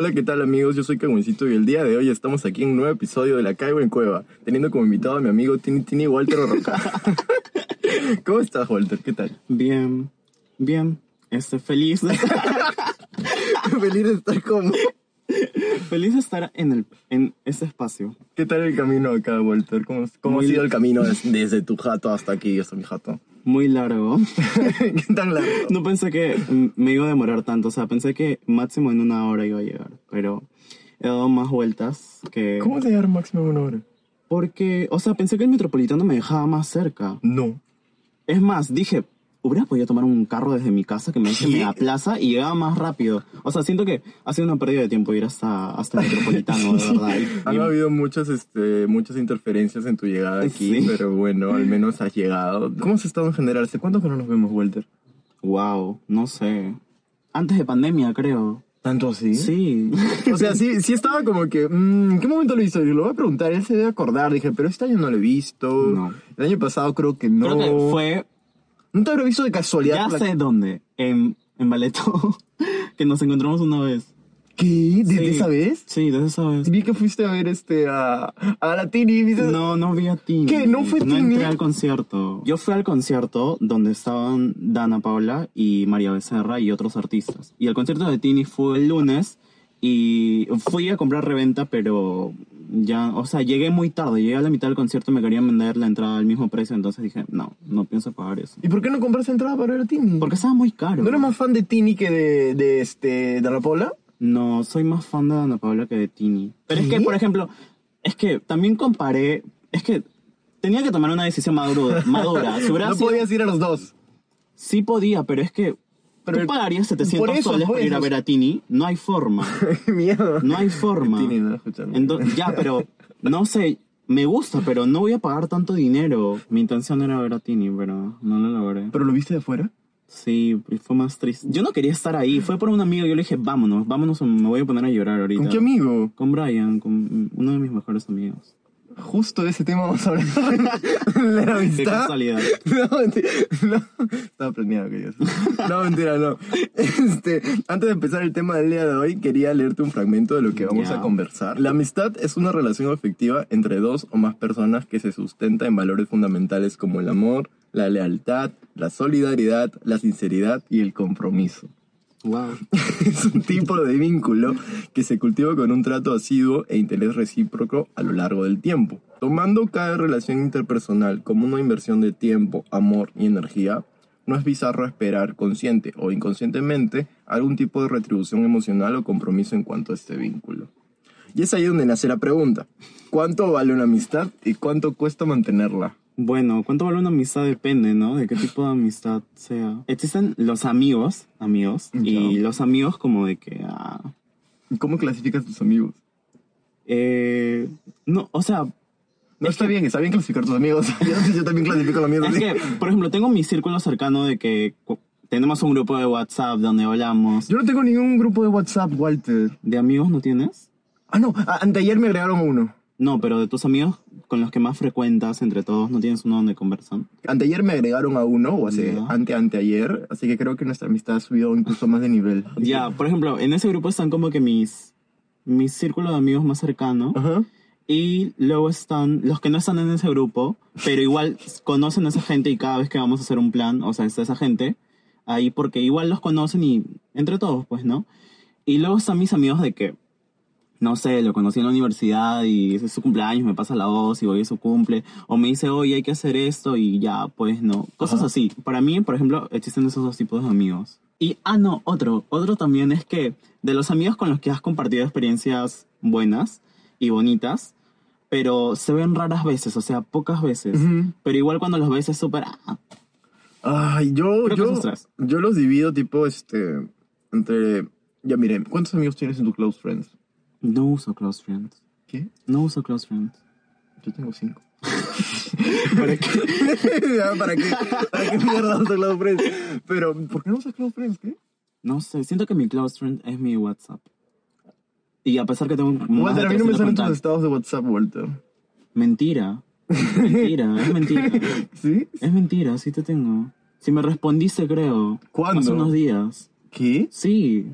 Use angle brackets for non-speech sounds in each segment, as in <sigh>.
Hola, ¿qué tal amigos? Yo soy Cagüencito y el día de hoy estamos aquí en un nuevo episodio de La Caigo en Cueva, teniendo como invitado a mi amigo Tini Tini Walter Roca. <laughs> ¿Cómo estás, Walter? ¿Qué tal? Bien, bien. Este, feliz. <laughs> Feliz de estar como... feliz de estar en, el, en este espacio. ¿Qué tal el camino acá, Walter? ¿Cómo, cómo ha sido bien. el camino des- desde tu jato hasta aquí, hasta mi jato? Muy largo. <laughs> ¿Qué tan largo? No pensé que me iba a demorar tanto. O sea, pensé que máximo en una hora iba a llegar. Pero he dado más vueltas que... ¿Cómo te llegar máximo una hora? Porque, o sea, pensé que el metropolitano me dejaba más cerca. No. Es más, dije, hubiera podido tomar un carro desde mi casa que me deje ¿Qué? a plaza y llegaba más rápido. O sea, siento que ha sido una pérdida de tiempo ir hasta, hasta el metropolitano, de <laughs> verdad. Han y- habido muchas, este, muchas interferencias en tu llegada aquí, Sí. pero bueno, al menos has llegado. ¿Cómo has estado en general? ¿Hace cuánto que no nos vemos, Walter? Wow, no sé. Antes de pandemia, creo. ¿Tanto así? Sí. O sea, sí, sí estaba como que, mm, ¿en qué momento lo hizo? Y lo voy a preguntar, él se debe acordar. Dije, pero este año no lo he visto. No. El año pasado creo que no. Creo que fue, No te habré visto de casualidad. ya la- sé dónde, en, en Valeto, <laughs> que nos encontramos una vez. ¿Qué? ¿Desde Sí. esa vez? Sí, desde esa vez. Vi que fuiste a ver este, a, a la Tini. ¿viste? No, no vi a Tini. ¿Qué? ¿No fue No Tini? entré al concierto. Yo fui al concierto donde estaban Dana Paula y María Becerra y otros artistas. Y el concierto de Tini fue el lunes y fui a comprar reventa, pero ya, o sea, llegué muy tarde. Llegué a la mitad del concierto, me querían vender la entrada al mismo precio, entonces dije, no, no pienso pagar eso. ¿Y por qué no compraste entrada para ver a Tini? Porque estaba muy caro. ¿No eres más fan de Tini que de, de, este, de Ana Paula? No, soy más fan de Ana Paula que de Tini. Pero es que, por ejemplo, es que también comparé, es que tenía que tomar una decisión madura. madura. Si <laughs> No sido- podías ir a los dos. Sí podía, pero es que Pero tú pagarías 700 por eso, soles por ir a ver a Tini. No hay forma. <laughs> Miedo. No hay forma. Tini, no escuchando. Entonces, ya, pero no sé, me gusta, pero no voy a pagar tanto dinero. Mi intención era ver a Tini, pero no lo logré. ¿Pero lo viste de afuera? Sí, fue más triste. Yo no quería estar ahí, fue por un amigo. Yo le dije, vámonos, vámonos, me voy a poner a llorar ahorita. ¿Con qué amigo? Con Brian, con uno de mis mejores amigos. Justo de ese tema vamos a hablar. <laughs> de la amistad. casualidad. <laughs> No, mentira. No, estaba planeado que yo No, mentira, no. Este, antes de empezar el tema del día de hoy, quería leerte un fragmento de lo que vamos a conversar. La amistad es una relación afectiva entre dos o más personas que se sustenta en valores fundamentales como el amor, la lealtad, la solidaridad, la sinceridad y el compromiso. <laughs> Es un tipo de vínculo que se cultiva con un trato asiduo e interés recíproco a lo largo del tiempo. Tomando cada relación interpersonal como una inversión de tiempo, amor y energía, no es bizarro esperar consciente o inconscientemente algún tipo de retribución emocional o compromiso en cuanto a este vínculo. Y es ahí donde nace la pregunta, ¿cuánto vale una amistad y cuánto cuesta mantenerla? Bueno, ¿cuánto vale una amistad? Depende, ¿no? De qué tipo de amistad sea. Existen los amigos, amigos, y los amigos como de que, ah, ¿Y ¿Cómo clasificas tus amigos? eh, no, o sea, No, está bien, está bien clasificar tus amigos. <laughs> yo, yo también clasifico los míos. es así. que, por ejemplo, tengo mi círculo cercano de que cu- tenemos un grupo de WhatsApp donde hablamos. Yo no tengo ningún grupo de WhatsApp, Walter. ¿De amigos no tienes? Ah, no, a- anteayer me agregaron uno. No, pero de tus amigos con los que más frecuentas entre todos, ¿no tienes uno donde conversan? Anteayer me agregaron a uno, o hace Ya. ante anteayer, así que creo que nuestra amistad ha subido incluso más de nivel. Ya, por ejemplo, en ese grupo están como que mis, mi círculo de amigos más cercano. Ajá. Y luego están los que no están en ese grupo, pero igual conocen a esa gente y cada vez que vamos a hacer un plan, o sea, está esa gente ahí porque igual los conocen y entre todos, pues, ¿no? Y luego están mis amigos de que, no sé, lo conocí en la universidad y es su cumpleaños, me pasa la voz y voy a su cumple, o me dice, oye, hay que hacer esto y ya, pues, no. Cosas Ajá. así. Para mí, por ejemplo, existen esos dos tipos de amigos. Y, ah, no, otro, otro también es que de los amigos con los que has compartido experiencias buenas y bonitas, pero se ven raras veces, o sea, pocas veces. Ujú. Pero igual cuando los ves es súper... ah, Ay, yo, yo, yo los divido tipo, este, entre... Ya mire, ¿cuántos amigos tienes en tu close friends? No uso close friends. ¿Qué? No uso close friends. Yo tengo cinco. <laughs> ¿Para qué? Ya, <laughs> ¿Para qué? ¿Para qué mierda usas close friends? Pero, ¿por qué no usas close friends? ¿Qué? No sé, siento que mi close friend es mi WhatsApp. Y a pesar que tengo más Walter, a mí no me 300 salen tus estados de WhatsApp, Walter. Mentira. Mentira, <laughs> es mentira. ¿Sí? Es mentira, sí te tengo. Si me respondiste, creo. ¿Cuándo? Hace unos días. ¿Qué? Sí.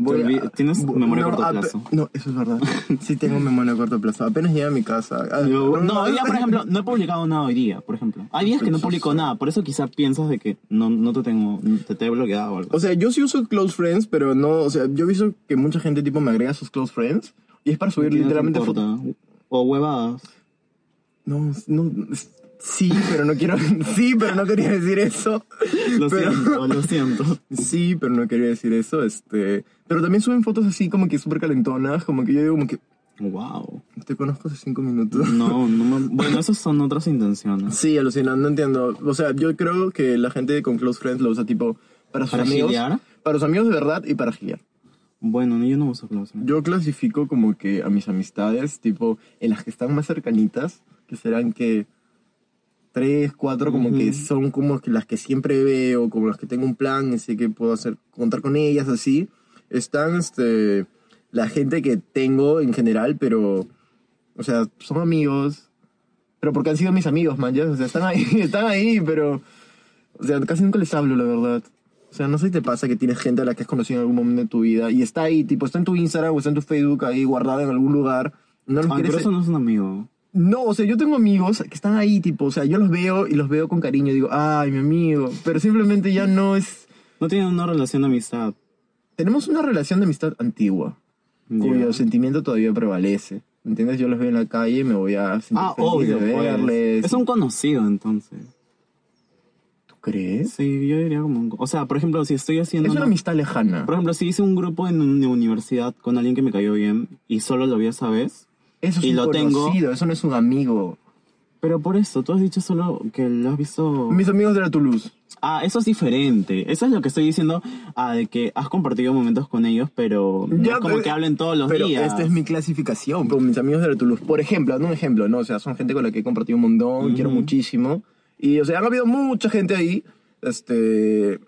Voy olvi- ¿Tienes memoria a no, corto ape- plazo? No, eso es verdad. <laughs> Sí tengo memoria a corto plazo. Apenas llegué a mi casa. Ah, No, hoy día, por ejemplo, no he publicado nada hoy día, por ejemplo. Hay días que no publico nada, por eso quizá piensas de que no, no te tengo, te, te he bloqueado o algo. O sea, yo sí uso close friends, pero no, o sea, yo he visto que mucha gente tipo me agrega sus close friends y es para subir ¿Qué no te literalmente fotos. O huevadas. No, no, sí, pero no quiero, <laughs> sí, pero no quería decir eso. Lo Pero- siento, <laughs> lo siento. Sí, pero no quería decir eso, este, pero también suben fotos así como que súper calentonas, como que yo digo como que Wow. te conozco hace cinco minutos. No, no <laughs> me- Bueno, esas son otras intenciones. Sí, alucinante, no entiendo. O sea, yo creo que la gente con close friends lo usa tipo para sus ¿Para amigos, gilear? para sus amigos de verdad y para gilear. Bueno, yo no uso close. Yo clasifico como que a mis amistades, tipo, en las que están más cercanitas, que serán que tres, cuatro, como que son como las que siempre veo, como las que tengo un plan y sé que puedo hacer, contar con ellas, así. Están, este, la gente que tengo en general, pero, o sea, son amigos, pero porque han sido mis amigos, man, ya, o sea, están ahí, <laughs> están ahí, pero, o sea, casi nunca les hablo, la verdad. O sea, no sé si te pasa que tienes gente a la que has conocido en algún momento de tu vida y está ahí, tipo, está en tu Instagram o está en tu Facebook ahí guardada en algún lugar. No Ay, quieres... pero eso no es un amigo. No, o sea, yo tengo amigos que están ahí, tipo, o sea, yo los veo y los veo con cariño, digo, ay, mi amigo, pero simplemente ya no es... No tienen una relación de amistad. Tenemos una relación de amistad antigua, cuyo Ya. sentimiento todavía prevalece. ¿Entiendes? Yo los veo en la calle y me voy a sentir Ah, feliz obvio, de pues. verles. Es un conocido, entonces. ¿Tú crees? Sí, yo diría como un... O sea, por ejemplo, si estoy haciendo... Es una una- amistad lejana. Por ejemplo, si hice un grupo en una universidad con alguien que me cayó bien y solo lo vi esa vez, Eso es y un lo tengo- conocido, eso no es un amigo. pero por eso, tú has dicho solo que lo has visto... Mis amigos de la Toulouse. Ah, eso es diferente. Eso es lo que estoy diciendo, ah, de que has compartido momentos con ellos, pero no Ya, es como pero- que hablen todos los Pero días. esta es mi clasificación. Con mis amigos de la Toulouse. Por ejemplo, dando un ejemplo, ¿no? O sea, son gente con la que he compartido un montón, quiero muchísimo. Y, o sea, han habido mucha gente ahí. Este.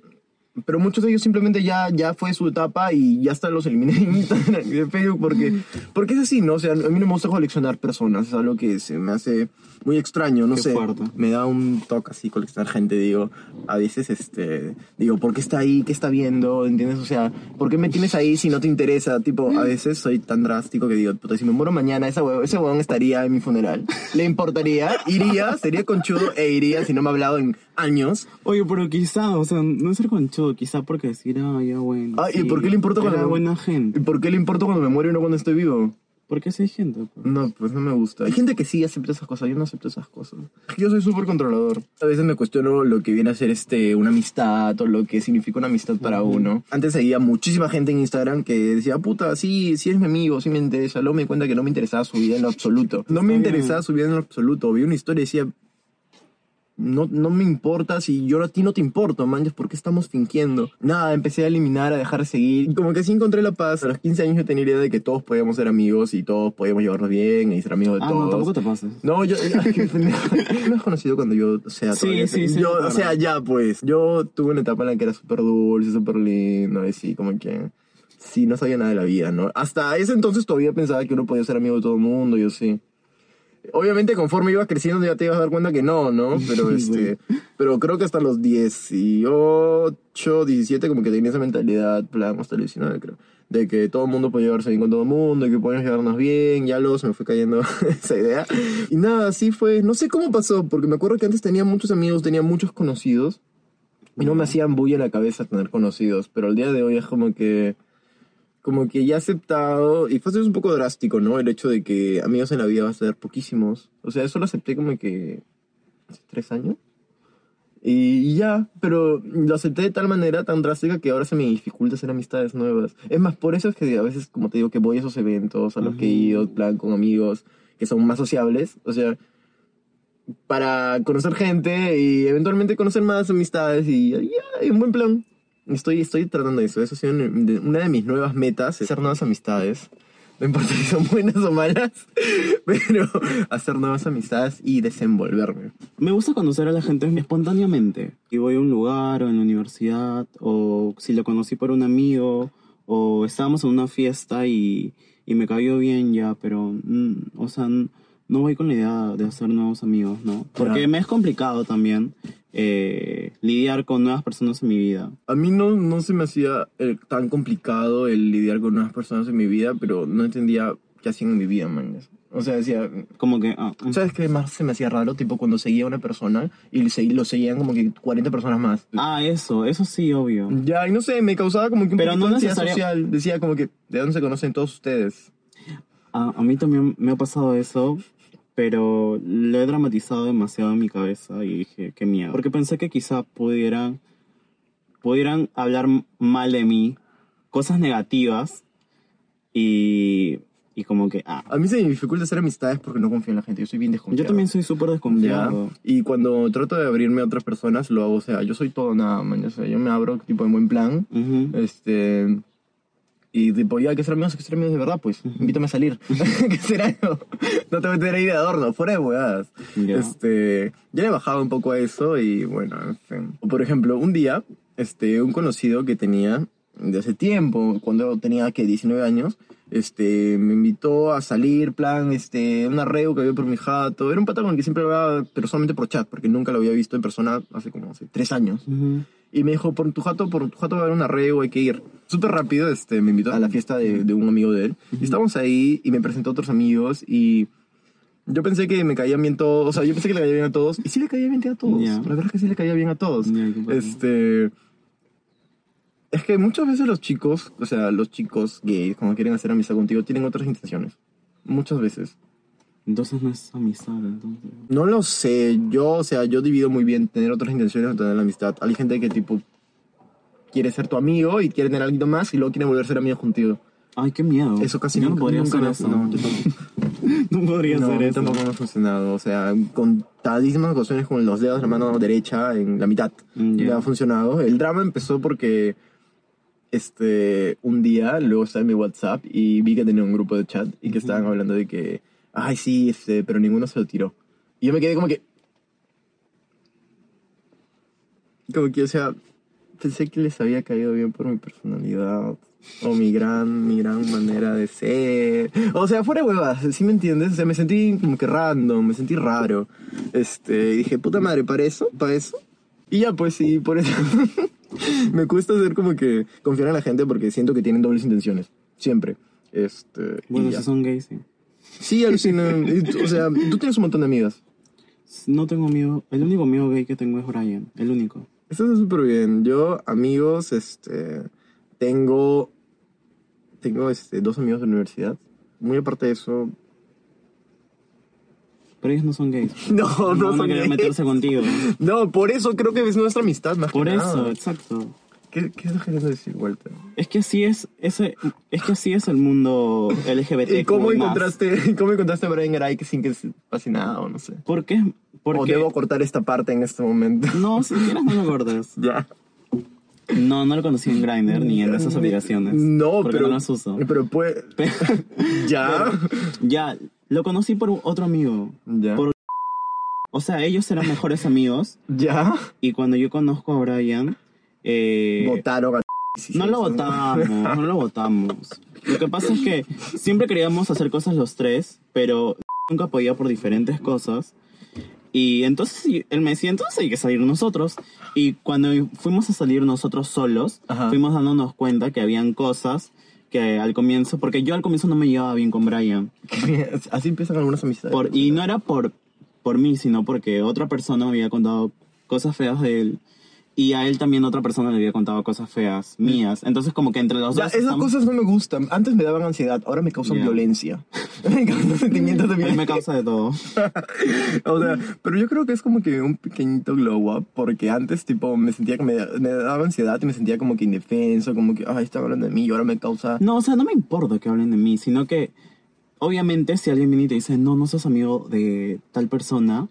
Pero muchos de ellos simplemente ya, ya fue su etapa y ya hasta los eliminé de Instagram y de Facebook porque, porque es así, ¿no? O sea, a mí no me gusta coleccionar personas, es algo que se me hace muy extraño, no Qué sé. fuerte. Me da un toque así coleccionar gente, digo, a veces, este, digo, ¿por qué está ahí? ¿Qué está viendo? ¿Entiendes? O sea, ¿por qué me tienes ahí si no te interesa? Tipo, a veces soy tan drástico que digo, puta, si me muero mañana, esa huevo- ese huevón estaría en mi funeral. ¿Le importaría? Iría, sería conchudo e iría si no me ha hablado en años. Oye, pero quizá, o sea, no ser conchudo, quizá porque decir, ah, ya bueno. Ah, ¿y sí, por qué le importa era cuando me- buena ¿Y gente. por qué le importa cuando me muero y no cuando estoy vivo? Porque sí hay gente. pues. No, pues no me gusta. Hay gente que sí acepta esas cosas, yo no acepto esas cosas. Yo soy súper controlador. A veces me cuestiono lo que viene a ser este, una amistad o lo que significa una amistad para uno. Antes seguía muchísima gente en Instagram que decía, puta, sí, sí eres mi amigo, sí me interesa. Luego me di cuenta que no me interesaba su vida en lo absoluto. No me interesaba su vida en lo absoluto. Vi una historia y decía, no, no me importa si yo a ti no te importo, man, ¿por qué estamos fingiendo? Nada, empecé a eliminar, a dejar de seguir. Y como que sí encontré la paz. A los 15 años yo tenía la idea de que todos podíamos ser amigos y todos podíamos llevarnos bien y ser amigos de Ah, todos. no, tampoco te pases. No, yo. <laughs> ¿No has conocido cuando yo, o sea, Sí, sí, sí, yo, o sea, ya pues, yo tuve una etapa en la que era súper dulce, súper lindo, y sí, como que, sí, no sabía nada de la vida, ¿no? Hasta ese entonces todavía pensaba que uno podía ser amigo de todo el mundo, yo sí. Obviamente conforme ibas creciendo ya te ibas a dar cuenta que no, ¿no? <laughs> Pero este, pero creo que hasta los 18, 17 como que tenía esa mentalidad, plan, hasta los 19 creo, de que todo el mundo podía llevarse bien con todo el mundo, y que podíamos llevarnos bien, ya luego se me fue cayendo <laughs> esa idea. Y nada, así fue, no sé cómo pasó, porque me acuerdo que antes tenía muchos amigos, tenía muchos conocidos, y no me hacían bulla en la cabeza tener conocidos, pero el día de hoy es como que como que ya he aceptado, y fue un poco drástico, ¿no? El hecho de que amigos en la vida va a ser poquísimos. O sea, eso lo acepté como que hace tres años. Y ya, pero lo acepté de tal manera tan drástica que ahora se me dificulta hacer amistades nuevas. Es más, por eso es que a veces, como te digo, que voy a esos eventos a los que he ido, plan, con amigos que son más sociables. O sea, para conocer gente y eventualmente conocer más amistades y ya, hay un buen plan. Estoy, estoy tratando eso. Eso ha sido una de mis nuevas metas, hacer nuevas amistades. No importa si son buenas o malas, <laughs> pero hacer nuevas amistades y desenvolverme. Me gusta conocer a la gente espontáneamente. Y voy a un lugar o en la universidad, o si lo conocí por un amigo, o estábamos en una fiesta y, y me cayó bien ya, pero, mm, o sea, no voy con la idea de hacer nuevos amigos, ¿no? Porque me es complicado también eh, lidiar con nuevas personas en mi vida. A mí no, no se me hacía eh, tan complicado el lidiar con nuevas personas en mi vida, pero no entendía qué hacían en mi vida, man. O sea, decía, Como que... ah, mm. ¿sabes qué más se me hacía raro? Tipo cuando seguía a una persona y lo seguían como que 40 personas más. ah, eso, eso sí, obvio. Ya, y no sé, me causaba como que un Pero poquito no de necesaria- social. Decía como que, ¿de dónde se conocen todos ustedes? A, a mí también me ha pasado eso, pero lo he dramatizado demasiado en mi cabeza y dije, qué miedo. Porque pensé que quizá pudieran, pudieran hablar mal de mí, cosas negativas, y, y como que, ah, A mí se me dificulta hacer amistades porque no confío en la gente. Yo soy bien desconfiado. yo también soy súper Ya. desconfiado. Y cuando trato de abrirme a otras personas, lo hago. O sea, yo soy todo nada, man. O sea, yo me abro tipo en buen plan. Ujú. Este. Y tipo, ya que ser amigos, que ser amigos de verdad, pues. Invítame a salir. <laughs> que será algo. No te voy a meter ahí de adorno, fuera de huevadas. Ya. Este. Ya le he bajado un poco a eso y bueno, en fin. Por ejemplo, un día, este, un conocido que tenía de hace tiempo, cuando tenía que 19 años, este, me invitó a salir, plan, este, un arreo que había por mi jato. Era un pata con el que siempre hablaba, pero solamente por chat, porque nunca lo había visto en persona hace como hace tres años. Ujú. Y me dijo, por tu jato, por tu jato va a haber un arreo, hay que ir. Súper rápido, este, me invitó a la fiesta de, de un amigo de él. Y estábamos ahí y me presentó a otros amigos y yo pensé que me caían bien todos, o sea, yo pensé que le caía bien a todos. Y sí le caía bien a todos. Ya. La verdad es que sí le caía bien a todos. Ya, ¿qué pasó? este... Es que muchas veces los chicos, o sea, los chicos gays, cuando quieren hacer amistad contigo, tienen otras intenciones. Muchas veces. Entonces no es amistad, entonces. No lo sé, yo, o sea, yo divido muy bien tener otras intenciones o tener la amistad. Hay gente que tipo quiere ser tu amigo y quiere tener algo más y luego quiere volver a ser amigo contigo. Ay, qué miedo. Eso casi yo no nunca- podría nunca hacer lo- eso. no. <laughs> No podría No, hacer eso. tampoco me ha funcionado. O sea, contadísimas ocasiones con los dedos de la mano derecha en la mitad Mm, ya. me ha funcionado. El drama empezó porque este un día luego estaba en mi WhatsApp y vi que tenía un grupo de chat y que estaban hablando de que, ay, sí, este, pero ninguno se lo tiró. Y yo me quedé como que. Como que, o sea, pensé que les había caído bien por mi personalidad. O mi gran, mi gran manera de ser. O sea, fuera huevas, ¿sí me entiendes? O sea, me sentí como que random, me sentí raro. Este, y dije, puta madre, ¿para eso? ¿Para eso? Y ya, pues sí, por eso. <laughs> me cuesta hacer como que confiar en la gente porque siento que tienen dobles intenciones. Siempre. Este, Bueno, si son gays, sí. Sí, alucina. O sea, tú tienes un montón de amigas. No tengo amigo. El único amigo gay que tengo es Brian. El único. Eso está súper bien. Yo, amigos, este, tengo, tengo, este, dos amigos de la universidad. Muy aparte de eso. Pero ellos no son gays. <laughs> No, no, a son gays. meterse contigo. No, por eso creo que es nuestra amistad más Por que eso, nada. exacto. ¿Qué, qué estás queriendo decir, Walter? Es que así es, ese, es que así es el mundo LGBT. ¿Y cómo encontraste, <laughs> cómo encontraste a Brian Garay sin que se pase nada o no sé? ¿Por qué? ¿O Porque... debo cortar esta parte en este momento? <laughs> No, si quieres no lo cortes. <laughs> ya. No, no lo conocí en Grindr ni en esas aplicaciones. No, pero. no las uso. Pero puede. ya. Ya, lo conocí por otro amigo. ya. Por- O sea, ellos eran mejores amigos ya. y cuando yo conozco a Brian, eh, Votaron a. no lo <laughs> votamos, no lo votamos. Lo que pasa es que siempre queríamos hacer cosas los tres, pero nunca podía por diferentes cosas. Y entonces sí, él me decía, entonces hay que salir nosotros. Y cuando fuimos a salir nosotros solos, Ajá. fuimos dándonos cuenta que habían cosas que al comienzo, porque yo al comienzo no me llevaba bien con Brian. <laughs> Así empiezan algunas amistades. Por, y no era por, por mí, sino porque otra persona me había contado cosas feas de él. Y a él también otra persona le había contado cosas feas mías. Entonces como que entre los Ya, dos... esas estamos- cosas no me gustan. Antes me daban ansiedad, ahora me causan violencia. <laughs> <laughs> me causan sentimientos de A mí me violencia. causa de todo. <laughs> o sea, pero yo creo que es como que un pequeñito glow up, porque antes, tipo, me sentía que me, me daba ansiedad y me sentía como que indefenso, como que, ay, están hablando de mí y ahora me causa. No, o sea, no me importa que hablen de mí, sino que obviamente si alguien viene y te dice, no, no sos amigo de tal persona,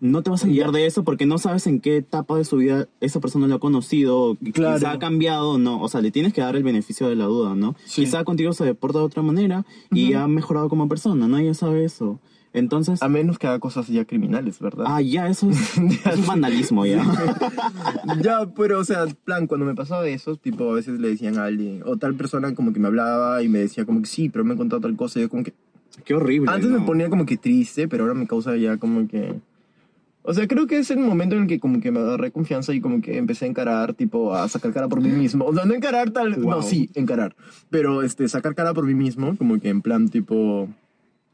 no te vas a guiar de eso porque no sabes en qué etapa de su vida esa persona lo ha conocido, Claro. quizá ha cambiado o no. O sea, le tienes que dar el beneficio de la duda, ¿no? Sí. Quizá contigo se deporta de otra manera y ha mejorado como persona, nadie sabe eso. Entonces, A menos que haga cosas ya criminales, ¿verdad? ah, ya, eso es, <laughs> es vandalismo ya. <laughs> Ya, pero, o sea, plan, cuando me pasaba eso, tipo, a veces le decían a alguien, o tal persona como que me hablaba y me decía como que sí, pero me han contado tal cosa, y yo como que, Qué horrible. Antes me ¿no? ponía como que triste, pero ahora me causa ya como que... O sea, creo que es el momento en el que como que me agarré confianza y como que empecé a encarar, tipo, a sacar cara por mí mismo. O sea, no encarar tal... No, Wow. sí, encarar. Pero, este, sacar cara por mí mismo, como que en plan, tipo...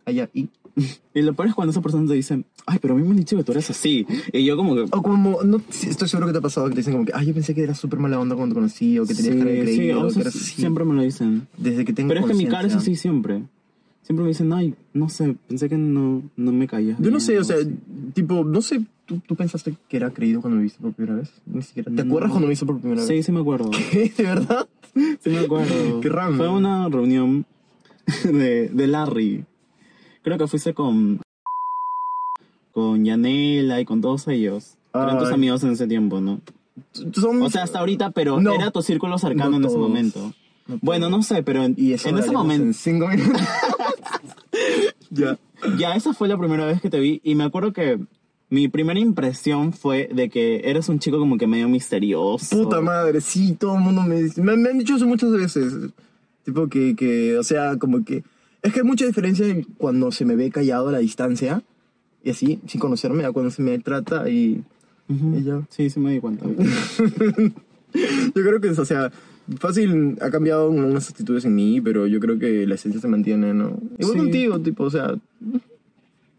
Allá, y... <laughs> Y lo peor es cuando esa persona te dice, ay, pero a mí me han dicho que tú eres así. Y yo como que... O como, no, sí, estoy seguro que te ha pasado que te dicen como que, ay, yo pensé que eras súper mala onda cuando te conocí, o que tenías cara de sí, o que sea, eras así. siempre me lo dicen. Desde que tengo Pero es que mi cara es así siempre. Siempre me dicen, ay, no sé, pensé que no, no me caías. Yo no bien", sé, o sea, así. tipo, no sé, ¿tú, tú pensaste que era creído cuando me viste por primera vez? Ni siquiera. ¿Te No. acuerdas cuando me viste por primera Sí, vez? sí me acuerdo. <laughs> ¿Qué? ¿De verdad? Sí me acuerdo. <laughs> Qué random. Fue una reunión <laughs> de, de Larry. Creo que fuiste con con Yanela y con todos ellos. Eran tus amigos en ese tiempo, ¿no? Son- O sea, hasta ahorita, pero No. era tu círculo cercano No en ese momento. No bueno, no sé, pero en, y eso en ese momento... En cinco minutos. <laughs> ya. Ya, esa fue la primera vez que te vi y me acuerdo que mi primera impresión fue de que eres un chico como que medio misterioso. Puta madre, sí, todo el mundo me dice. Me, me han dicho eso muchas veces. Tipo que, que, o sea, como que. Es que hay mucha diferencia en cuando se me ve callado a la distancia. Y así, sin conocerme, a cuando se me trata y. Ujú. y ya. Sí, sí me di cuenta. <laughs> Yo creo que, o sea, fácil ha cambiado unas actitudes en mí, pero yo creo que la esencia se mantiene, ¿no? Igual Sí. contigo, tipo, o sea,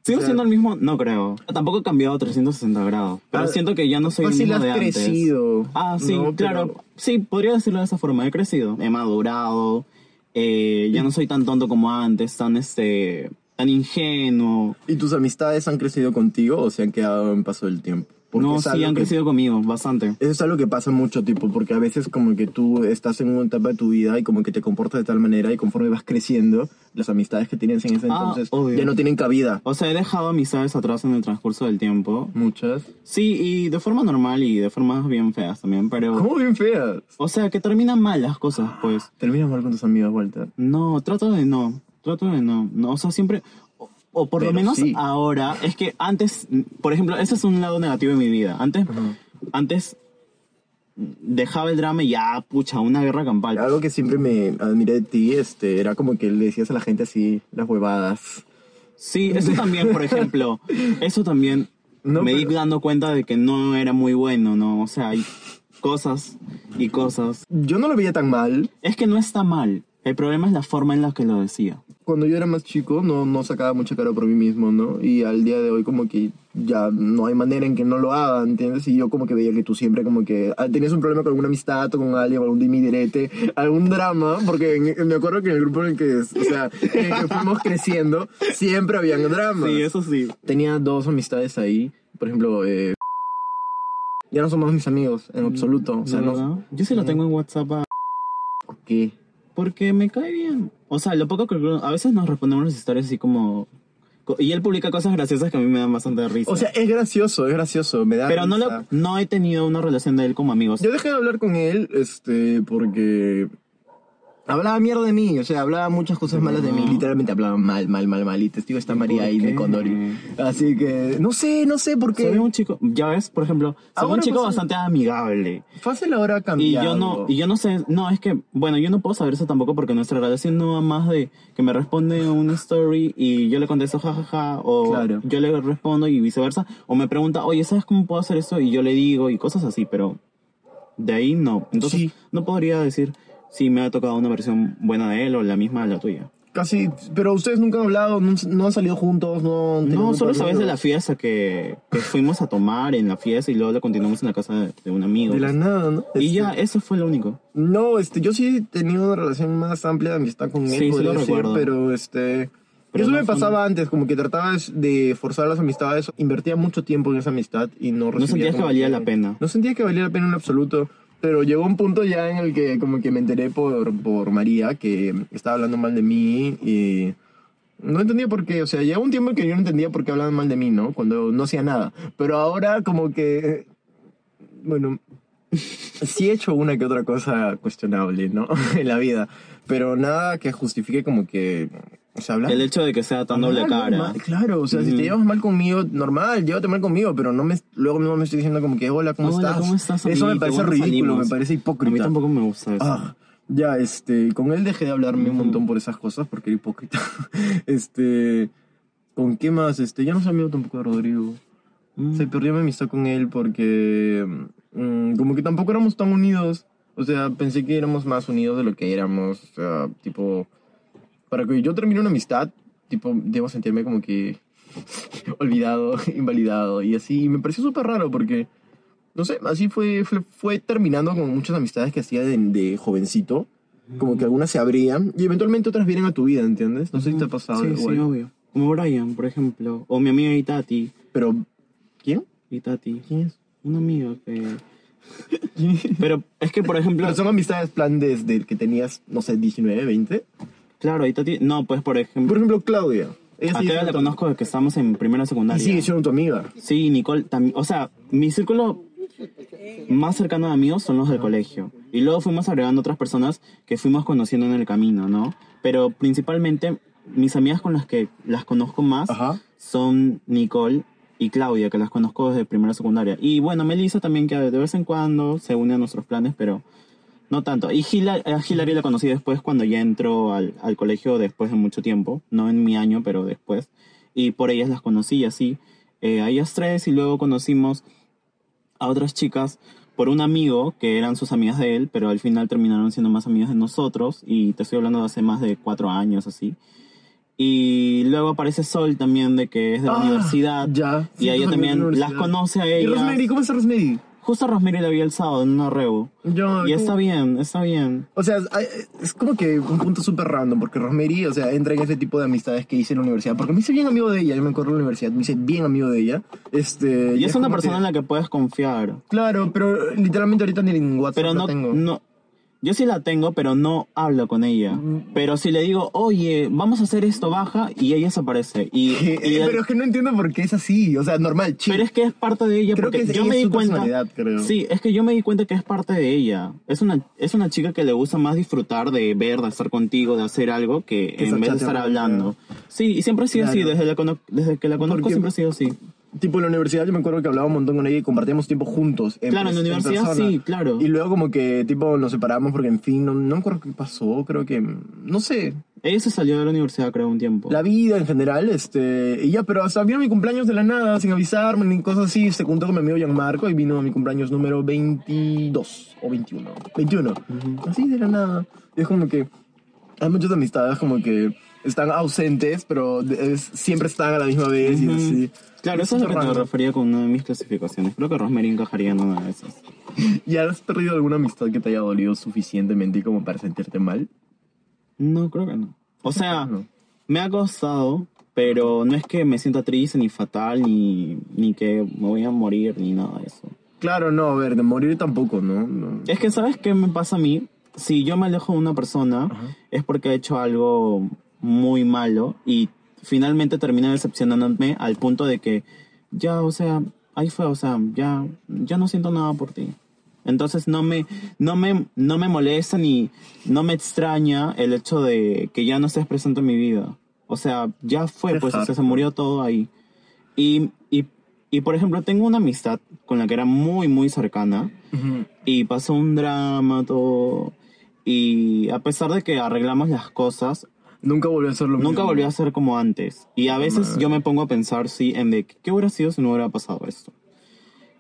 ¿Sigo O sea- siendo el mismo? No creo. Tampoco he cambiado 360 grados. Pero Ah, siento que ya no soy el mismo has de antes. crecido. Ah, sí, ¿no? Pero- claro. Sí, podría decirlo de esa forma. He crecido. He madurado. eh, ya no soy tan tonto como antes, tan este tan ingenuo. ¿Y tus amistades han crecido contigo o se han quedado en paso del tiempo? No, sí, han crecido conmigo, bastante. Eso es algo que pasa mucho, tipo, porque a veces como que tú estás en una etapa de tu vida y como que te comportas de tal manera y conforme vas creciendo, las amistades que tienes en ese Ah, entonces obvio. ya no tienen cabida. O sea, he dejado amistades atrás en el transcurso del tiempo. Muchas. Sí, y de forma normal y de formas bien feas también, pero... ¿Cómo bien feas? O sea, que terminan mal las cosas, pues. Terminas mal con tus amigos, Walter. No, trato de no. Trato de no. no o sea, siempre. O, por lo menos sí. ahora. Es que antes. Por ejemplo, ese es un lado negativo de mi vida. Antes. Antes. Dejaba el drama y ya, pucha, una guerra campal. Algo que siempre me admiré de ti, este, era como que le decías a la gente así, las huevadas. Sí, eso también, por ejemplo. <laughs> Eso también. No, me di pero- dando cuenta de que no era muy bueno, ¿no? O sea, hay cosas y cosas. Yo no lo veía tan mal. Es que no está mal. El problema es la forma en la que lo decía. Cuando yo era más chico no, no sacaba mucha cara por mí mismo, ¿no? Y al día de hoy como que ya no hay manera en que no lo haga, ¿entiendes? Y yo como que veía que tú siempre como que ah, tenías un problema con alguna amistad o con alguien, o algún dimidirete, algún drama, porque en- me acuerdo que en el grupo en el que, o sea, en el que fuimos creciendo, siempre habían dramas. Sí, eso sí. Tenía dos amistades ahí, por ejemplo, eh, ya no somos mis amigos en absoluto, o sea, ¿De no... verdad? Yo sí lo tengo en WhatsApp a- ¿Qué? Porque me cae bien. O sea, lo poco que a veces nos respondemos las historias así como y él publica cosas graciosas que a mí me dan bastante risa. O sea, es gracioso, es gracioso, me da pero no lo no he tenido una relación de él como amigos. Yo dejé de hablar con él, este, porque hablaba mierda de mí, o sea, hablaba muchas cosas malas de mí, literalmente hablaba mal, mal, mal, mal, y testigo está María ahí de Condori. Así que, no sé, no sé por Se ve qué. un chico, ya ves, por ejemplo, se ve un Ahora chico pues, bastante amigable. Fácil ahora ha Y yo no, y yo no sé, no, es que, bueno, yo no puedo saber eso tampoco porque nuestra relación no va más de que me responde una story y yo le contesto jajaja, o Claro. yo le respondo y viceversa, o me pregunta, oye, ¿sabes cómo puedo hacer eso? Y yo le digo y cosas así, pero de ahí no. Entonces, Sí. no podría decir si me ha tocado una versión buena de él o la misma de la tuya. Casi, pero ustedes nunca han hablado, no, no han salido juntos, no No, solo sabes de la fiesta que, que fuimos a tomar en la fiesta y luego la continuamos en la casa de, de un amigo. De la nada, ¿no? y Este, ya, eso fue lo único. No, este, yo sí he tenido una relación más amplia de amistad con él, Sí, sí lo decir, recuerdo. pero este... Pero eso no me pasaba antes, como que trataba de forzar las amistades, invertía mucho tiempo en esa amistad y no recibía... sentías que valía la pena. No sentía que valía la pena en absoluto, pero llegó un punto ya en el que como que me enteré por, por María que estaba hablando mal de mí y... No entendía por qué, o sea, llegó un tiempo que yo no entendía por qué hablaban mal de mí, ¿no? Cuando no hacía nada. Pero ahora como que... Bueno, sí he hecho una que otra cosa cuestionable, ¿no? <laughs> en la vida. Pero nada que justifique como que... O sea, hablar... El hecho de que sea tan doble Normal, cara. normal, Claro, o sea, si te llevas mal conmigo, normal, llévate mal conmigo, pero no me, luego mismo me estoy diciendo como que, hola, ¿cómo Hola, estás? ¿cómo estás, Eso me parece ¿Cuándo ridículo, me parece A mí hipócrita. tampoco me gusta eso. Ah, Ya, este, con él dejé de hablarme un montón por esas cosas porque era hipócrita. <laughs> este, ¿con qué más? Este, ya no soy amigo tampoco de Rodrigo. Mm. Se perdió mi amistad con él porque mm, como que tampoco éramos tan unidos. O sea, pensé que éramos más unidos de lo que éramos. O sea, tipo, para que yo termine una amistad, tipo, debo sentirme como que <laughs> olvidado, <laughs> invalidado y así. Y me pareció súper raro porque, no sé, así fue, fue, fue terminando con muchas amistades que hacía de, de jovencito. Como que algunas se abrían y eventualmente otras vienen a tu vida, ¿entiendes? No sé si te ha pasado. Sí, sí, igual. obvio. Como Brian, por ejemplo. O mi amiga Itati. Pero, ¿quién? Itati. ¿Quién es? Una amiga que... <laughs> Pero es que, por ejemplo... Pero son amistades plan desde que tenías, no sé, 19, 20. Claro, Itati... No, pues, por ejemplo... Por ejemplo, Claudia. Ella A sigue la tu- conozco desde que estamos en primera Y secundaria. sigue siendo tu amiga. Sí, Nicole también. O sea, mi círculo más cercano de amigos son los del colegio. Y luego fuimos agregando otras personas que fuimos conociendo en el camino, ¿no? Pero principalmente mis amigas con las que las conozco más Ajá. son Nicole y Claudia, que las conozco desde primera secundaria. Y bueno, Melissa también, que de vez en cuando se une a nuestros planes, pero no tanto. Y Hila- a Hilary la conocí después cuando ya entró al, al colegio después de mucho tiempo. No en mi año, pero después. Y por ellas las conocí así. eh, a ellas tres y luego conocimos a otras chicas por un amigo que eran sus amigas de él, pero al final terminaron siendo más amigas de nosotros. Y te estoy hablando de hace más de cuatro años así. Y luego aparece Sol también, de que es de la Ah, universidad. Ya. Y a ella también las conoce a ¿Y ellas. Rosemary? ¿Cómo está Rosemary? Justo Rosemary la vi el sábado en una reu. Yo, Y está bien, está bien. O sea, es como que un punto súper random, porque Rosemary, o sea, entra en ese tipo de amistades que hice en la universidad, porque me hice bien amigo de ella, yo me acuerdo de la universidad, me hice bien amigo de ella. Este, Y es una persona que- en la que puedes confiar. Claro, pero literalmente ahorita ni en WhatsApp Pero la no, tengo. no. Yo sí la tengo, pero no hablo con ella. Pero si le digo, oye, vamos a hacer esto, baja, y ella se aparece. Y, <laughs> Eh, y el- pero es que no entiendo por qué es así, o sea, normal, chill. pero es que es parte de ella, Creo porque que yo me di su cuenta. creo. Sí, es que yo me di cuenta que es parte de ella. Es una, es una chica que le gusta más disfrutar de ver, de estar contigo, de hacer algo, que Que en vez de estar hablando. Sí, y siempre ha sido así, Claro. desde, la desde que la conozco Porque- siempre ha sido así. Tipo en la universidad yo me acuerdo que hablaba un montón con ella y compartíamos tiempo juntos. Claro, en la universidad persona. sí, claro. Y luego como que tipo nos separamos porque en fin, no, no me acuerdo qué pasó, creo que, no sé, Ella se salió de la universidad, creo, un tiempo. la vida en general, este, y ya, pero hasta vino mi cumpleaños de la nada, sin avisarme ni cosas así, se juntó con mi amigo Gianmarco y vino a mi cumpleaños número 22 o 21, 21, así de la nada. Y es como que hay muchas amistades como que están ausentes, pero es- siempre están a la misma vez y Ujú. así. Claro, eso es lo que te raro. refería con una de mis clasificaciones. Creo que Rosemary encajaría en una de esas. ¿Y has perdido alguna amistad que te haya dolido suficientemente como para sentirte mal? No, creo que no. O sea, No. me ha costado, pero no es que me sienta triste, ni fatal, ni, ni que me voy a morir, ni nada de eso. Claro, no, a ver, de morir tampoco, ¿no? No. Es que, ¿sabes qué me pasa a mí? Si yo me alejo de una persona, Ajá. es porque ha hecho algo muy malo y finalmente termina decepcionándome al punto de que ya, o sea, ahí fue, o sea, ya, ya no siento nada por ti. Entonces no me, no me, no me molesta ni no me extraña el hecho de que ya no estés presente en mi vida. O sea, ya fue, pues, o sea, se murió todo ahí. Y, y, y, por ejemplo, tengo una amistad con la que era muy, muy cercana y pasó un drama, todo. Y a pesar de que arreglamos las cosas, Nunca volvió a ser lo mismo. nunca volvió a ser como antes. Y a veces yo me pongo a pensar, sí, en de qué hubiera sido si no hubiera pasado esto.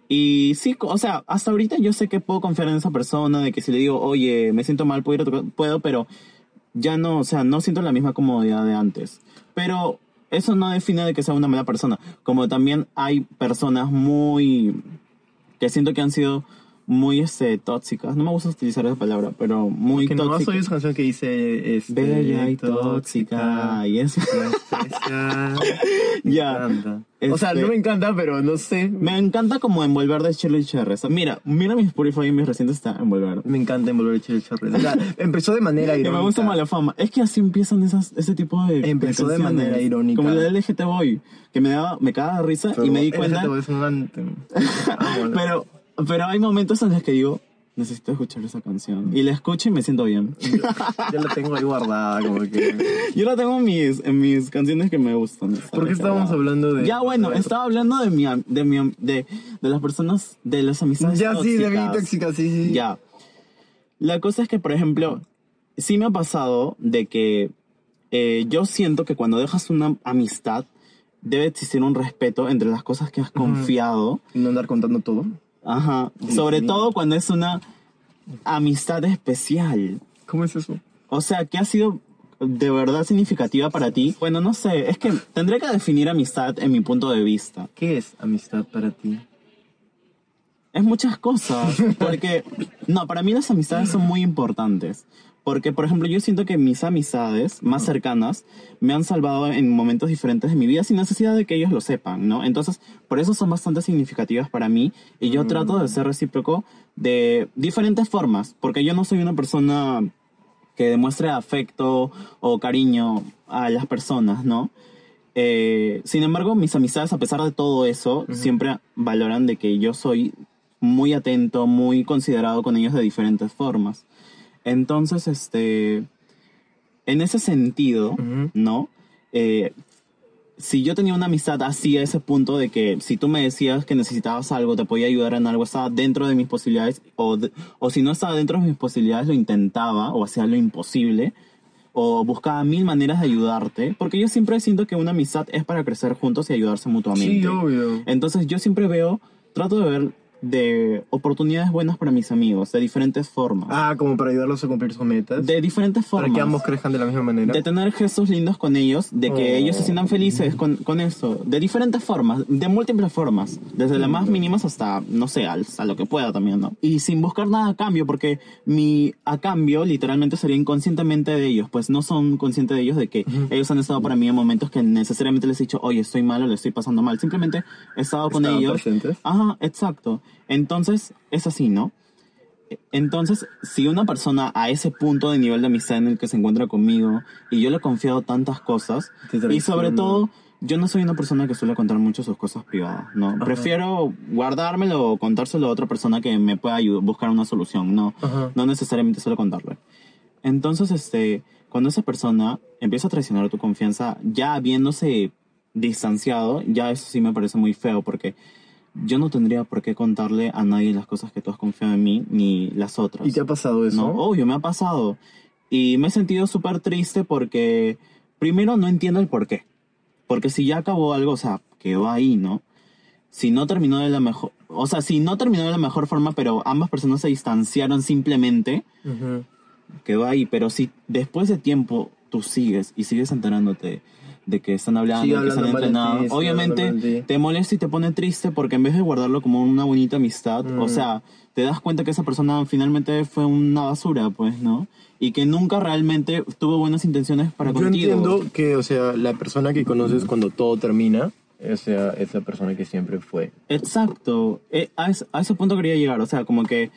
Y sí, o sea, hasta ahorita yo sé que puedo confiar en esa persona, de que si le digo, oye, me siento mal, puedo, ir a puedo, pero ya no, o sea, no siento la misma comodidad de antes. Pero eso no define de que sea una mala persona. Como también hay personas muy, que siento que han sido muy, este, tóxicas. No me gusta utilizar esa palabra, pero muy Que tóxicas. oí esa canción que dice... Este, Bella y tóxica. Y eso. <laughs> <laughs> Me Ya. encanta. O sea, Este- no me encanta, pero no sé. Me encanta como envolver de Shirley sea, Mira, mira mi Spotify y mis recientes está envolver. Me encanta envolver el chile chorre. O sea, empezó de manera <laughs> Que irónica. me gusta mala fama. Es que así empiezan esas, ese tipo de. Empezó de manera irónica. Como la de LGT Boy. Que me daba, me cagaba de risa y me di cuenta. Es un. Ah. Pero, pero hay momentos en los que digo, necesito escuchar esa canción. Y la escucho y me siento bien. <laughs> Yo la tengo ahí guardada, como que... <laughs> Yo la tengo en mis, en mis canciones que me gustan. ¿Por qué estábamos hablando de...? Ya bueno, estaba hablando de mi, de mi, de, de las personas, de las amistades Ya sí, de mi tóxicas. tóxica, sí, sí. Ya. La cosa es que, por ejemplo, sí me ha pasado de que eh, yo siento que cuando dejas una amistad, debe existir un respeto entre las cosas que has confiado. Y no andar contando todo. Ajá. Sobre todo cuando es una amistad especial. ¿Cómo es eso? O sea, que ha sido de verdad significativa para ti. Bueno, no sé, es que tendré que definir amistad en mi punto de vista. ¿Qué es amistad para ti? Es muchas cosas, porque no, para mí las amistades son muy importantes. Porque, por ejemplo, yo siento que mis amistades más cercanas me han salvado en momentos diferentes de mi vida sin necesidad de que ellos lo sepan, ¿no? Entonces, por eso son bastante significativas para mí y yo trato de ser recíproco de diferentes formas, porque yo no soy una persona que demuestre afecto o cariño a las personas, ¿no? Eh, sin embargo, mis amistades, a pesar de todo eso, siempre valoran de que yo soy muy atento, muy considerado con ellos de diferentes formas. Entonces, este, en ese sentido, ¿no? Eh, si yo tenía una amistad así a ese punto de que si tú me decías que necesitabas algo, te podía ayudar en algo, estaba dentro de mis posibilidades, o, o si no estaba dentro de mis posibilidades, lo intentaba o hacía lo imposible, o buscaba mil maneras de ayudarte, porque yo siempre siento que una amistad es para crecer juntos y ayudarse mutuamente. Sí, obvio. Entonces yo siempre veo, trato de ver de oportunidades buenas para mis amigos, de diferentes formas. Ah, como para ayudarlos a cumplir sus metas. De diferentes formas. para que ambos crezcan de la misma manera. De tener gestos lindos con ellos, de que Oh. ellos se sientan felices con, con eso. De diferentes formas, de múltiples formas. Desde las más mínimas hasta, no sé, hasta lo que pueda también, ¿no? Y sin buscar nada a cambio, porque mi a cambio literalmente sería inconscientemente de ellos. Pues no son conscientes de ellos de que ellos han estado para mí en momentos que necesariamente les he dicho, oye, estoy mal o le estoy pasando mal. Simplemente he estado con ellos. presentes. Ajá, exacto. Entonces, es así, ¿no? Entonces, si una persona a ese punto de nivel de amistad en el que se encuentra conmigo y yo le he confiado tantas cosas, y sobre todo, yo no soy una persona que suele contar mucho sus cosas privadas, ¿no? Prefiero guardármelo o contárselo a otra persona que me pueda ayudar, buscar una solución, ¿no? Ajá. No necesariamente solo contarle. Entonces, este, cuando esa persona empieza a traicionar tu confianza, ya habiéndose distanciado, ya eso sí me parece muy feo porque yo no tendría por qué contarle a nadie las cosas que tú has confiado en mí ni las otras. ¿Y te ha pasado eso? No, obvio, me ha pasado. Y me he sentido súper triste porque, primero, no entiendo el por qué. Porque si ya acabó algo, o sea, quedó ahí, ¿no? Si no terminó de la mejor, o sea, si no terminó de la mejor forma, pero ambas personas se distanciaron simplemente, Ujú. quedó ahí. Pero si después de tiempo tú sigues y sigues enterándote de que están hablando, de que están ti, entrenados, sigue obviamente ti. te molesta y te pone triste porque en vez de guardarlo como una bonita amistad, Mm. o sea, te das cuenta que esa persona finalmente fue una basura, pues, ¿no? Y que nunca realmente tuvo buenas intenciones para Yo contigo. entiendo que, o sea, la persona que conoces cuando todo termina, o sea, es la persona que siempre fue. Exacto. Eh, a, ese, a ese punto quería llegar. O sea, como que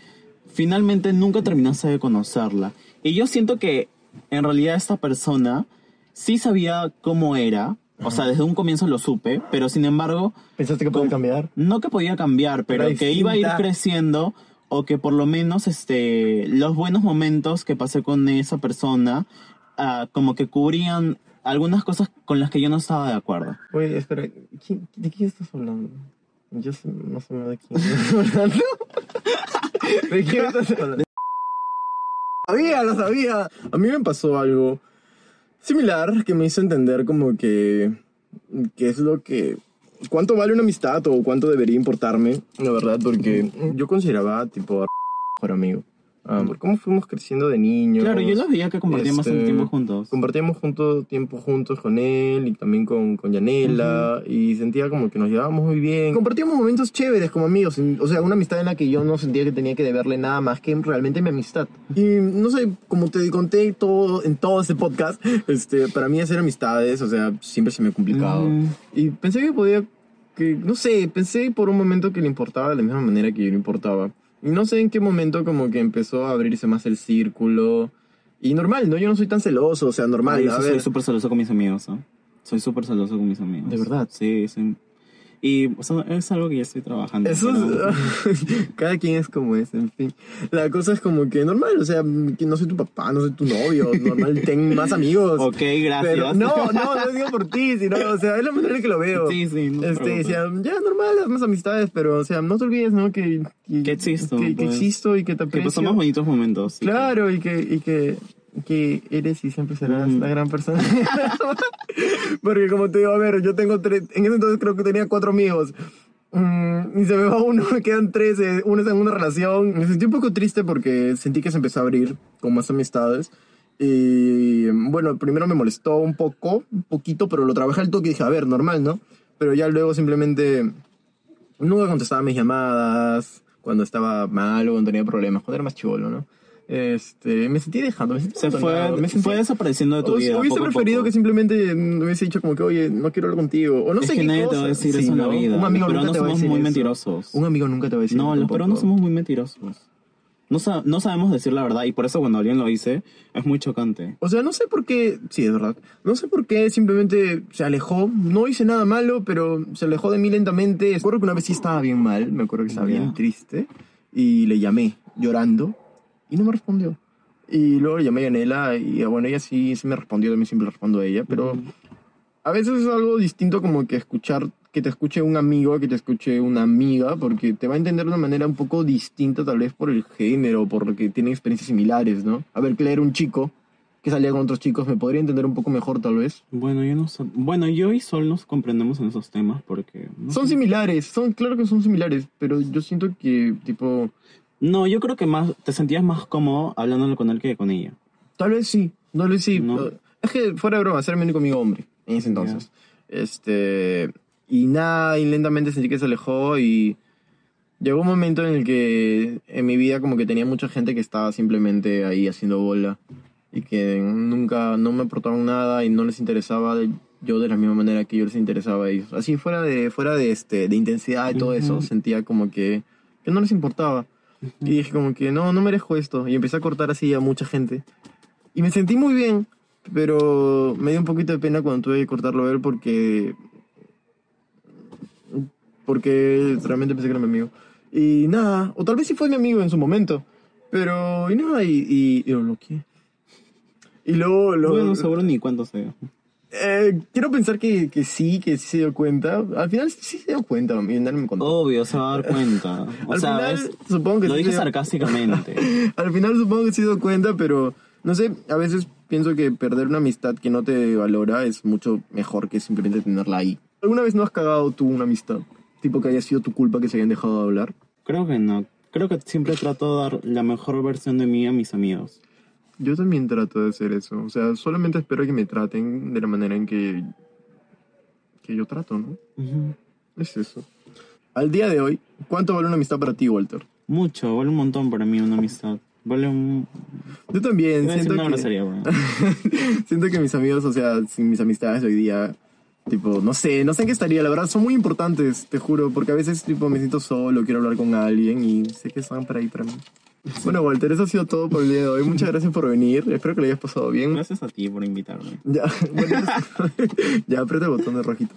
finalmente nunca terminaste de conocerla. Y yo siento que en realidad esta persona sí sabía cómo era. O sea, desde un comienzo lo supe, pero sin embargo, ¿Pensaste que puede cambiar? no que podía cambiar, pero que iba a ir creciendo o que por lo menos este los buenos momentos que pasé con esa persona ah, como que cubrían algunas cosas con las que yo no estaba de acuerdo. Oye, espera, ¿quién- ¿de quién estás hablando? Yo sé- no sé de quién estás hablando. <laughs> ¿De quién estás hablando? Sabía, lo sabía. A mí me pasó algo similar que me hizo entender como que qué es lo que cuánto vale una amistad o cuánto debería importarme, la verdad, porque yo consideraba tipo mejor amigo. Ah, por cómo fuimos creciendo de niños. Claro, yo los veía que compartían bastante Este, tiempo juntos. Compartíamos juntos, tiempo juntos con él y también con, con Yanela y sentía como que nos llevábamos muy bien. Compartíamos momentos chéveres como amigos, o sea, una amistad en la que yo no sentía que tenía que deberle nada más que realmente mi amistad. Y no sé, como te conté todo, en todo este podcast, <laughs> este, para mí hacer amistades, o sea, siempre se me ha complicado. Mm. Y pensé que podía, que, no sé, pensé por un momento que le importaba de la misma manera que yo le importaba. Y no sé en qué momento como que empezó a abrirse más el círculo. Y normal, ¿no? Yo no soy tan celoso, o sea, normal. Ay, yo sí soy súper celoso con mis amigos, ¿no? Soy súper celoso con mis amigos. ¿De verdad? Sí, sí. Y o sea, es algo que ya estoy trabajando. Eso es, <laughs> cada quien es como es, en fin. La cosa es como que normal, o sea, que no soy tu papá, no soy tu novio, <laughs> normal, ten más amigos. Ok, gracias. Pero no, no, no digo por ti, sino, o sea, es la manera en que lo veo. Sí, sí, no te Este, preocupes. decía, ya normal, las más amistades, pero, o sea, no te olvides, ¿no? Que, Que existo, Que, que pues. existo y que te Que aprecio. pasamos bonitos momentos. Claro, y que, y que, que eres y siempre serás Mm. la gran persona. <laughs> Porque como te digo, a ver, yo tengo tres, en ese entonces creo que tenía cuatro amigos. Mm, y se me va uno, me <laughs> quedan tres, eh, uno está en una relación. Me sentí un poco triste porque sentí que se empezó a abrir con más amistades. Y bueno, primero me molestó un poco, un poquito, pero lo trabajé al toque y dije, a ver, normal, ¿no? Pero ya luego simplemente nunca contestaba mis llamadas cuando estaba mal o cuando tenía problemas, cuando era más chivolo, ¿no? Este, me sentí dejando, me sentí Se fue, me sentí- fue desapareciendo de tu o vida. hubiese poco preferido poco. que simplemente me hubiese dicho como que, oye, no quiero hablar contigo. O no es sé que qué nadie te cosa. va a decir Sí, eso en la vida. Un amigo nunca te va a decir muy eso. mentirosos. Un amigo nunca te va a decir No, los peruanos somos muy mentirosos. No, sa- no sabemos decir la verdad y por eso cuando alguien lo dice es muy chocante. O sea, no sé por qué, sí, es verdad. No sé por qué simplemente se alejó. No hice nada malo, pero se alejó de mí lentamente. Me acuerdo que una vez sí estaba bien mal, me acuerdo que estaba Ya. bien triste. Y le llamé llorando y no me respondió. Y luego llamé a Yanela y ah, bueno, ella sí, sí me respondió, también siempre respondo a ella, pero a veces es algo distinto como que escuchar, que te escuche un amigo, que te escuche una amiga, porque te va a entender de una manera un poco distinta tal vez por el género, porque tienen experiencias similares, ¿no? A ver, Claire, un chico que salía con otros chicos, me podría entender un poco mejor tal vez. Bueno, yo no sé. Bueno, yo y Sol nos comprendemos en esos temas porque. no Son sé. similares, son, claro que son similares, pero yo siento que, tipo, No, yo creo que más te sentías más cómodo hablándolo con él que con ella. Tal vez sí, tal vez sí. No. Es que fuera de broma, ser mi único amigo hombre en ese entonces. Este. Y nada, y lentamente sentí que se alejó y. Llegó un momento en el que en mi vida como que tenía mucha gente que estaba simplemente ahí haciendo bola y que nunca, no me aportaban nada y no les interesaba yo de la misma manera que yo les interesaba a ellos. Así fuera de, fuera de, este, de intensidad y todo eso, sentía como que, que no les importaba. Y dije como que no, no merezco esto. Y empecé a cortar así a mucha gente. Y me sentí muy bien, pero me dio un poquito de pena cuando tuve que cortarlo a él porque... Porque realmente pensé que era mi amigo. Y nada, o tal vez sí fue mi amigo en su momento. Pero, y nada, y, y, y lo bloqueé. Y luego... luego Bueno, seguro ni cuánto sea. Eh, quiero pensar que, que sí, que sí se dio cuenta. Al final sí se dio cuenta, mi Dani me contó. Obvio, se va a dar cuenta. <laughs> O Al sea, final, es- supongo que lo sí dije dio- sarcásticamente. <laughs> Al final supongo que sí se dio cuenta, pero no sé, a veces pienso que perder una amistad que no te valora es mucho mejor que simplemente tenerla ahí. ¿Alguna vez no has cagado tú una amistad? Tipo que haya sido tu culpa que se hayan dejado de hablar. Creo que no. Creo que siempre trato de dar la mejor versión de mí a mis amigos. Yo también trato de hacer eso. O sea, solamente espero que me traten de la manera en que, que yo trato, ¿no? Ujú. Es eso. Al día de hoy, ¿cuánto vale una amistad para ti, Walter? Mucho, vale un montón para mí una amistad. Vale un... Yo también siento una que... grosería, bro. <laughs> Siento que mis amigos, o sea, sin mis amistades de hoy día, tipo, no sé, no sé en qué estaría, la verdad, son muy importantes, te juro, porque a veces, tipo, me siento solo, quiero hablar con alguien y sé que están para ahí para mí. <laughs> Bueno, Walter, eso ha sido todo por el día de hoy. Muchas gracias por venir. Espero que lo hayas pasado bien. Gracias a ti por invitarme. Ya, <laughs> bueno, <laughs> ya aprieta el botón de rojito.